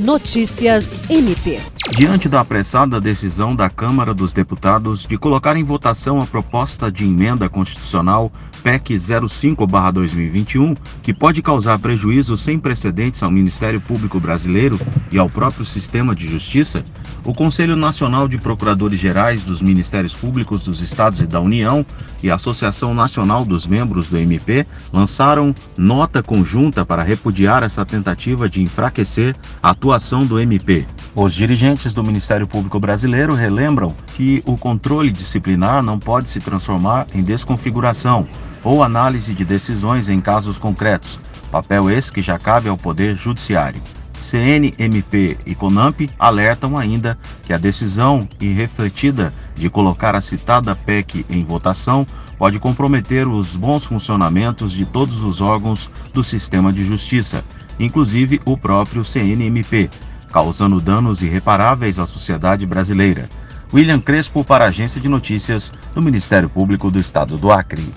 Notícias MP. Diante da apressada decisão da Câmara dos Deputados de colocar em votação a proposta de emenda constitucional PEC 05/2021, que pode causar prejuízo sem precedentes ao Ministério Público Brasileiro e ao próprio sistema de justiça, o Conselho Nacional de Procuradores Gerais dos Ministérios Públicos dos Estados e da União e a Associação Nacional dos Membros do MP lançaram nota conjunta para repudiar essa tentativa de enfraquecer a atuação do MP. Os dirigentes do Ministério Público Brasileiro relembram que o controle disciplinar não pode se transformar em desconfiguração ou análise de decisões em casos concretos, papel esse que já cabe ao Poder Judiciário. CNMP e CONAMP alertam ainda que a decisão irrefletida de colocar a citada PEC em votação pode comprometer os bons funcionamentos de todos os órgãos do sistema de justiça, inclusive o próprio CNMP, causando danos irreparáveis à sociedade brasileira. William Crespo para a Agência de Notícias do Ministério Público do Estado do Acre.